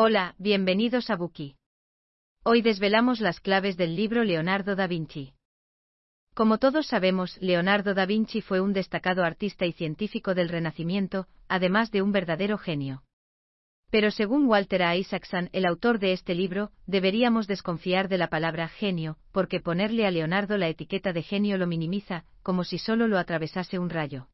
Hola, bienvenidos a Buki. Hoy desvelamos las claves del libro Leonardo da Vinci. Como todos sabemos, Leonardo da Vinci fue un destacado artista y científico del Renacimiento, además de un verdadero genio. Pero según Walter. Isaacson, el autor de este libro, deberíamos desconfiar de la palabra genio, porque ponerle a Leonardo la etiqueta de genio lo minimiza, como si solo lo atravesase un rayo.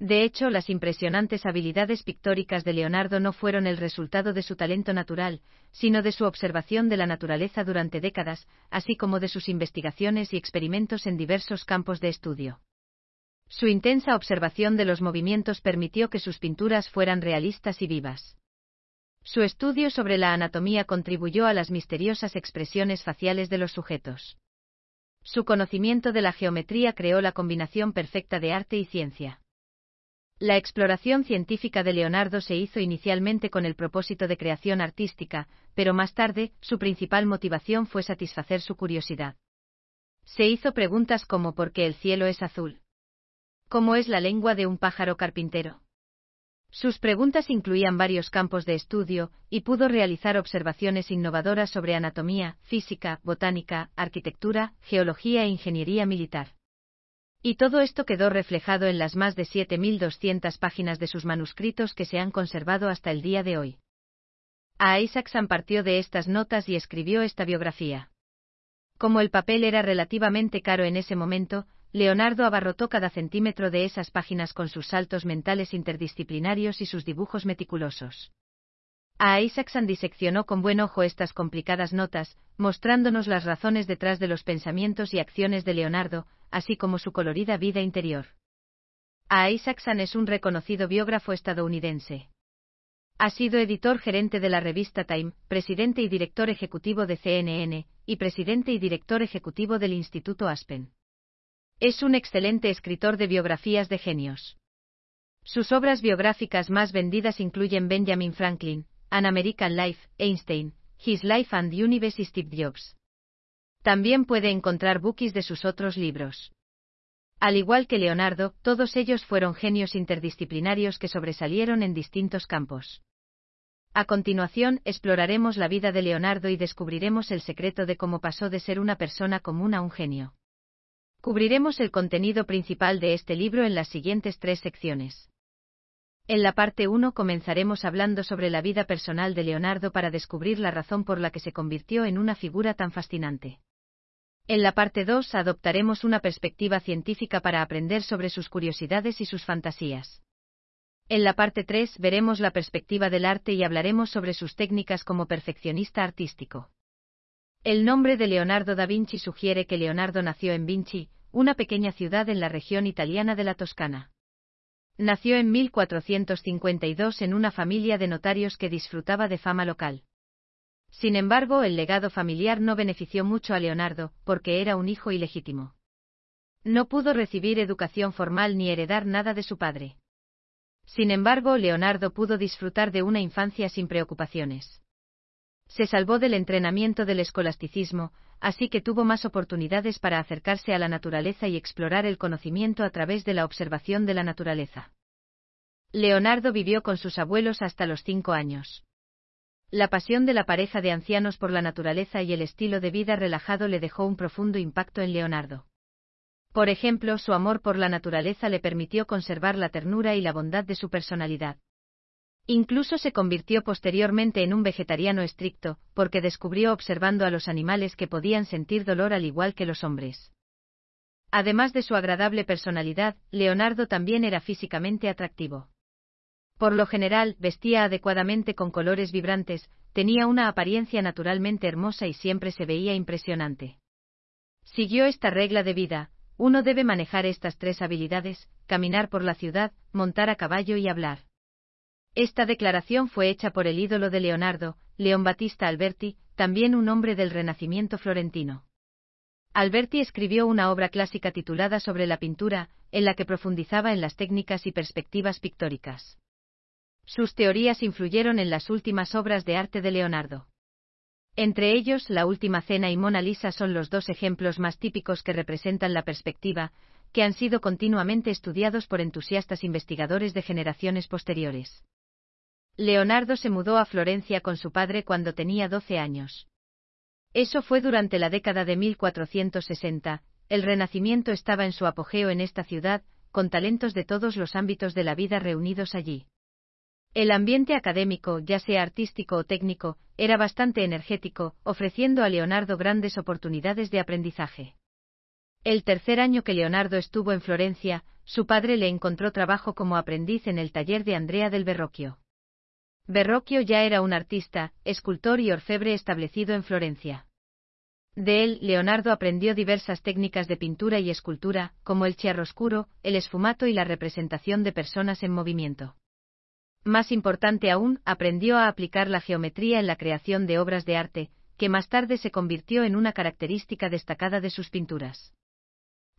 De hecho, las impresionantes habilidades pictóricas de Leonardo no fueron el resultado de su talento natural, sino de su observación de la naturaleza durante décadas, así como de sus investigaciones y experimentos en diversos campos de estudio. Su intensa observación de los movimientos permitió que sus pinturas fueran realistas y vivas. Su estudio sobre la anatomía contribuyó a las misteriosas expresiones faciales de los sujetos. Su conocimiento de la geometría creó la combinación perfecta de arte y ciencia. La exploración científica de Leonardo se hizo inicialmente con el propósito de creación artística, pero más tarde, su principal motivación fue satisfacer su curiosidad. Se hizo preguntas como ¿por qué el cielo es azul? ¿Cómo es la lengua de un pájaro carpintero? Sus preguntas incluían varios campos de estudio, y pudo realizar observaciones innovadoras sobre anatomía, física, botánica, arquitectura, geología e ingeniería militar. Y todo esto quedó reflejado en las más de 7.200 páginas de sus manuscritos que se han conservado hasta el día de hoy. A Isaacson partió de estas notas y escribió esta biografía. Como el papel era relativamente caro en ese momento, Leonardo abarrotó cada centímetro de esas páginas con sus saltos mentales interdisciplinarios y sus dibujos meticulosos. A Isaacson diseccionó con buen ojo estas complicadas notas, mostrándonos las razones detrás de los pensamientos y acciones de Leonardo, así como su colorida vida interior. A Isaacson es un reconocido biógrafo estadounidense. Ha sido editor gerente de la revista Time, presidente y director ejecutivo de CNN, y presidente y director ejecutivo del Instituto Aspen. Es un excelente escritor de biografías de genios. Sus obras biográficas más vendidas incluyen Benjamin Franklin, An American Life, Einstein, His Life and Universe y Steve Jobs. También puede encontrar bookies de sus otros libros. Al igual que Leonardo, todos ellos fueron genios interdisciplinarios que sobresalieron en distintos campos. A continuación, exploraremos la vida de Leonardo y descubriremos el secreto de cómo pasó de ser una persona común a un genio. Cubriremos el contenido principal de este libro en las siguientes tres secciones. En la parte 1 comenzaremos hablando sobre la vida personal de Leonardo para descubrir la razón por la que se convirtió en una figura tan fascinante. En la parte 2 adoptaremos una perspectiva científica para aprender sobre sus curiosidades y sus fantasías. En la parte 3 veremos la perspectiva del arte y hablaremos sobre sus técnicas como perfeccionista artístico. El nombre de Leonardo da Vinci sugiere que Leonardo nació en Vinci, una pequeña ciudad en la región italiana de la Toscana. Nació en 1452 en una familia de notarios que disfrutaba de fama local. Sin embargo, el legado familiar no benefició mucho a Leonardo, porque era un hijo ilegítimo. No pudo recibir educación formal ni heredar nada de su padre. Sin embargo, Leonardo pudo disfrutar de una infancia sin preocupaciones se salvó del entrenamiento del escolasticismo, así que tuvo más oportunidades para acercarse a la naturaleza y explorar el conocimiento a través de la observación de la naturaleza. Leonardo vivió con sus abuelos hasta los cinco años. La pasión de la pareja de ancianos por la naturaleza y el estilo de vida relajado le dejó un profundo impacto en Leonardo. Por ejemplo, su amor por la naturaleza le permitió conservar la ternura y la bondad de su personalidad. Incluso se convirtió posteriormente en un vegetariano estricto, porque descubrió observando a los animales que podían sentir dolor al igual que los hombres. Además de su agradable personalidad, Leonardo también era físicamente atractivo. Por lo general, vestía adecuadamente con colores vibrantes, tenía una apariencia naturalmente hermosa y siempre se veía impresionante. Siguió esta regla de vida, uno debe manejar estas tres habilidades, caminar por la ciudad, montar a caballo y hablar. Esta declaración fue hecha por el ídolo de Leonardo, León Battista Alberti, también un hombre del Renacimiento florentino. Alberti escribió una obra clásica titulada Sobre la pintura, en la que profundizaba en las técnicas y perspectivas pictóricas. Sus teorías influyeron en las últimas obras de arte de Leonardo. Entre ellos, La Última Cena y Mona Lisa son los dos ejemplos más típicos que representan la perspectiva, que han sido continuamente estudiados por entusiastas investigadores de generaciones posteriores. Leonardo se mudó a Florencia con su padre cuando tenía 12 años. Eso fue durante la década de 1460, el Renacimiento estaba en su apogeo en esta ciudad, con talentos de todos los ámbitos de la vida reunidos allí. El ambiente académico, ya sea artístico o técnico, era bastante energético, ofreciendo a Leonardo grandes oportunidades de aprendizaje. El tercer año que Leonardo estuvo en Florencia, su padre le encontró trabajo como aprendiz en el taller de Andrea del Verrocchio. Verrocchio ya era un artista, escultor y orfebre establecido en Florencia. De él, Leonardo aprendió diversas técnicas de pintura y escultura, como el chiaroscuro, el esfumato y la representación de personas en movimiento. Más importante aún, aprendió a aplicar la geometría en la creación de obras de arte, que más tarde se convirtió en una característica destacada de sus pinturas.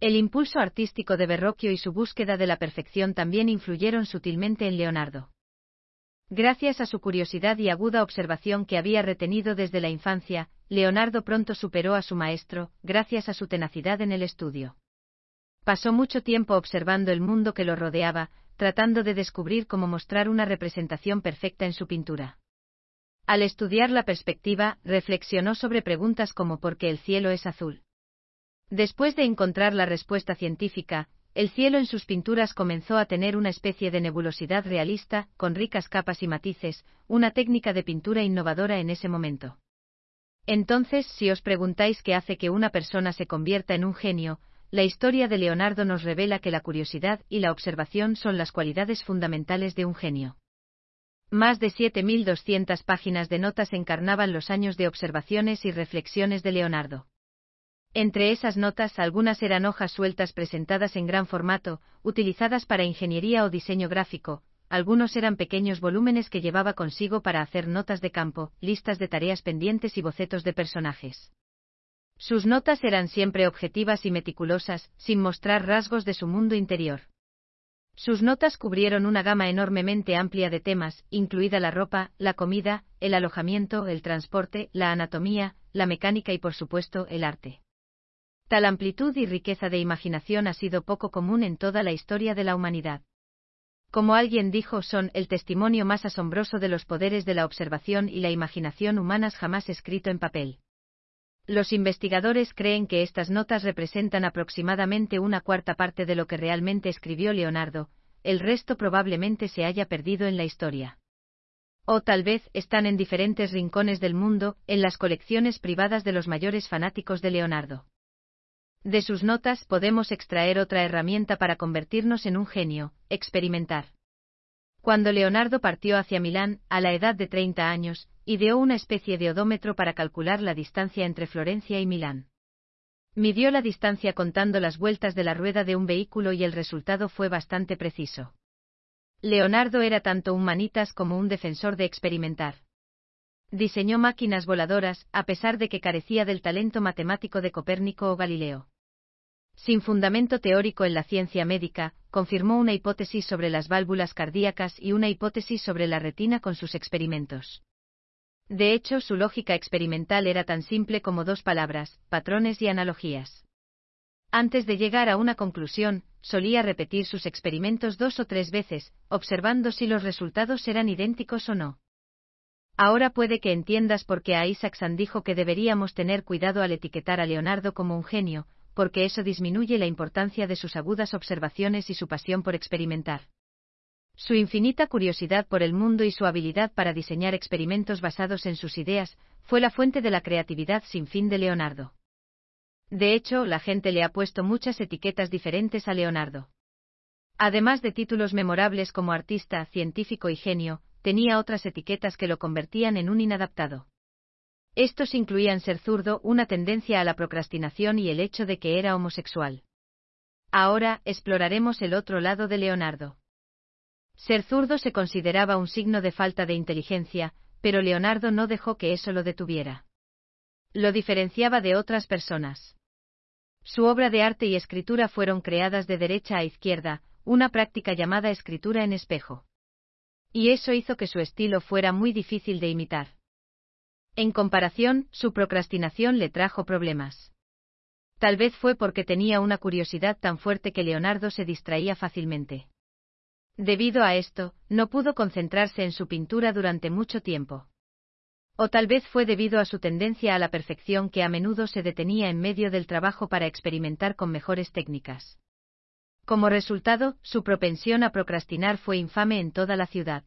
El impulso artístico de Verrocchio y su búsqueda de la perfección también influyeron sutilmente en Leonardo. Gracias a su curiosidad y aguda observación que había retenido desde la infancia, Leonardo pronto superó a su maestro, gracias a su tenacidad en el estudio. Pasó mucho tiempo observando el mundo que lo rodeaba, tratando de descubrir cómo mostrar una representación perfecta en su pintura. Al estudiar la perspectiva, reflexionó sobre preguntas como ¿por qué el cielo es azul? Después de encontrar la respuesta científica, el cielo en sus pinturas comenzó a tener una especie de nebulosidad realista, con ricas capas y matices, una técnica de pintura innovadora en ese momento. Entonces, si os preguntáis qué hace que una persona se convierta en un genio, la historia de Leonardo nos revela que la curiosidad y la observación son las cualidades fundamentales de un genio. Más de 7.200 páginas de notas encarnaban los años de observaciones y reflexiones de Leonardo. Entre esas notas algunas eran hojas sueltas presentadas en gran formato, utilizadas para ingeniería o diseño gráfico, algunos eran pequeños volúmenes que llevaba consigo para hacer notas de campo, listas de tareas pendientes y bocetos de personajes. Sus notas eran siempre objetivas y meticulosas, sin mostrar rasgos de su mundo interior. Sus notas cubrieron una gama enormemente amplia de temas, incluida la ropa, la comida, el alojamiento, el transporte, la anatomía, la mecánica y por supuesto el arte. Tal amplitud y riqueza de imaginación ha sido poco común en toda la historia de la humanidad. Como alguien dijo, son el testimonio más asombroso de los poderes de la observación y la imaginación humanas jamás escrito en papel. Los investigadores creen que estas notas representan aproximadamente una cuarta parte de lo que realmente escribió Leonardo, el resto probablemente se haya perdido en la historia. O tal vez están en diferentes rincones del mundo, en las colecciones privadas de los mayores fanáticos de Leonardo. De sus notas podemos extraer otra herramienta para convertirnos en un genio, experimentar. Cuando Leonardo partió hacia Milán, a la edad de 30 años, ideó una especie de odómetro para calcular la distancia entre Florencia y Milán. Midió la distancia contando las vueltas de la rueda de un vehículo y el resultado fue bastante preciso. Leonardo era tanto un manitas como un defensor de experimentar. Diseñó máquinas voladoras, a pesar de que carecía del talento matemático de Copérnico o Galileo sin fundamento teórico en la ciencia médica, confirmó una hipótesis sobre las válvulas cardíacas y una hipótesis sobre la retina con sus experimentos. De hecho, su lógica experimental era tan simple como dos palabras, patrones y analogías. Antes de llegar a una conclusión, solía repetir sus experimentos dos o tres veces, observando si los resultados eran idénticos o no. Ahora puede que entiendas por qué a Isaacson dijo que deberíamos tener cuidado al etiquetar a Leonardo como un genio, porque eso disminuye la importancia de sus agudas observaciones y su pasión por experimentar. Su infinita curiosidad por el mundo y su habilidad para diseñar experimentos basados en sus ideas fue la fuente de la creatividad sin fin de Leonardo. De hecho, la gente le ha puesto muchas etiquetas diferentes a Leonardo. Además de títulos memorables como artista, científico y genio, tenía otras etiquetas que lo convertían en un inadaptado. Estos incluían ser zurdo, una tendencia a la procrastinación y el hecho de que era homosexual. Ahora, exploraremos el otro lado de Leonardo. Ser zurdo se consideraba un signo de falta de inteligencia, pero Leonardo no dejó que eso lo detuviera. Lo diferenciaba de otras personas. Su obra de arte y escritura fueron creadas de derecha a izquierda, una práctica llamada escritura en espejo. Y eso hizo que su estilo fuera muy difícil de imitar. En comparación, su procrastinación le trajo problemas. Tal vez fue porque tenía una curiosidad tan fuerte que Leonardo se distraía fácilmente. Debido a esto, no pudo concentrarse en su pintura durante mucho tiempo. O tal vez fue debido a su tendencia a la perfección que a menudo se detenía en medio del trabajo para experimentar con mejores técnicas. Como resultado, su propensión a procrastinar fue infame en toda la ciudad.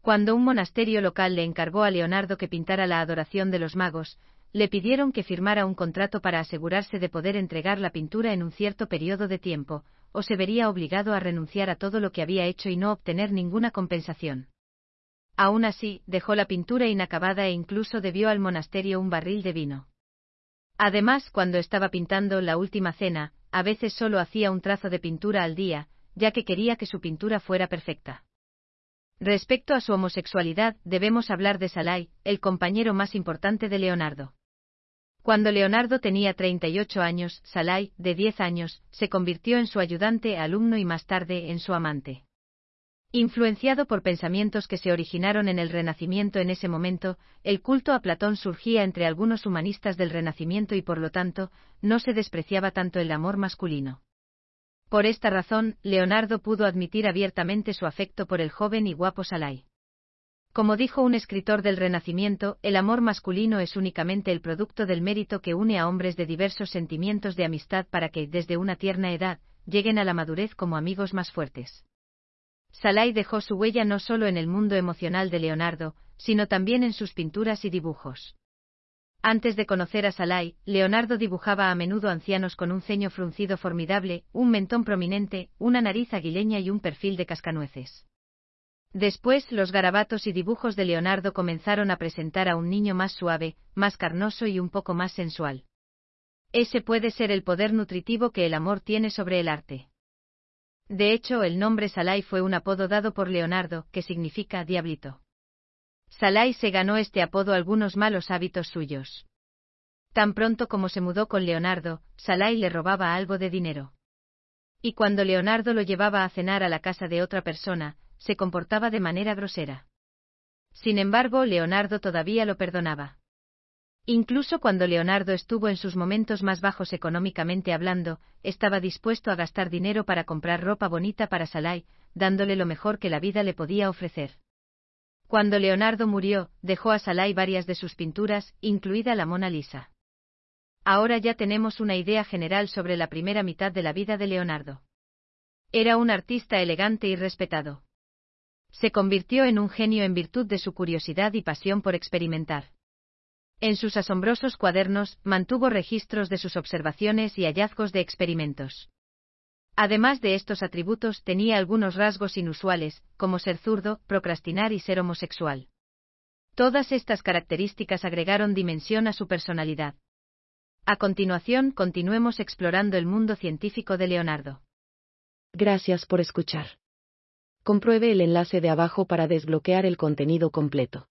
Cuando un monasterio local le encargó a Leonardo que pintara la adoración de los magos, le pidieron que firmara un contrato para asegurarse de poder entregar la pintura en un cierto periodo de tiempo, o se vería obligado a renunciar a todo lo que había hecho y no obtener ninguna compensación. Aún así, dejó la pintura inacabada e incluso debió al monasterio un barril de vino. Además, cuando estaba pintando la última cena, a veces solo hacía un trazo de pintura al día, ya que quería que su pintura fuera perfecta. Respecto a su homosexualidad, debemos hablar de Salai, el compañero más importante de Leonardo. Cuando Leonardo tenía 38 años, Salai, de 10 años, se convirtió en su ayudante, alumno y más tarde en su amante. Influenciado por pensamientos que se originaron en el Renacimiento en ese momento, el culto a Platón surgía entre algunos humanistas del Renacimiento y por lo tanto, no se despreciaba tanto el amor masculino. Por esta razón, Leonardo pudo admitir abiertamente su afecto por el joven y guapo Salai. Como dijo un escritor del Renacimiento, el amor masculino es únicamente el producto del mérito que une a hombres de diversos sentimientos de amistad para que, desde una tierna edad, lleguen a la madurez como amigos más fuertes. Salai dejó su huella no solo en el mundo emocional de Leonardo, sino también en sus pinturas y dibujos. Antes de conocer a Salai, Leonardo dibujaba a menudo ancianos con un ceño fruncido formidable, un mentón prominente, una nariz aguileña y un perfil de cascanueces. Después los garabatos y dibujos de Leonardo comenzaron a presentar a un niño más suave, más carnoso y un poco más sensual. Ese puede ser el poder nutritivo que el amor tiene sobre el arte. De hecho, el nombre Salai fue un apodo dado por Leonardo, que significa diablito. Salai se ganó este apodo algunos malos hábitos suyos. Tan pronto como se mudó con Leonardo, Salai le robaba algo de dinero. Y cuando Leonardo lo llevaba a cenar a la casa de otra persona, se comportaba de manera grosera. Sin embargo, Leonardo todavía lo perdonaba. Incluso cuando Leonardo estuvo en sus momentos más bajos económicamente hablando, estaba dispuesto a gastar dinero para comprar ropa bonita para Salai, dándole lo mejor que la vida le podía ofrecer. Cuando Leonardo murió, dejó a Salai varias de sus pinturas, incluida la Mona Lisa. Ahora ya tenemos una idea general sobre la primera mitad de la vida de Leonardo. Era un artista elegante y respetado se convirtió en un genio en virtud de su curiosidad y pasión por experimentar. En sus asombrosos cuadernos mantuvo registros de sus observaciones y hallazgos de experimentos. Además de estos atributos tenía algunos rasgos inusuales, como ser zurdo, procrastinar y ser homosexual. Todas estas características agregaron dimensión a su personalidad. A continuación, continuemos explorando el mundo científico de Leonardo. Gracias por escuchar compruebe el enlace de abajo para desbloquear el contenido completo.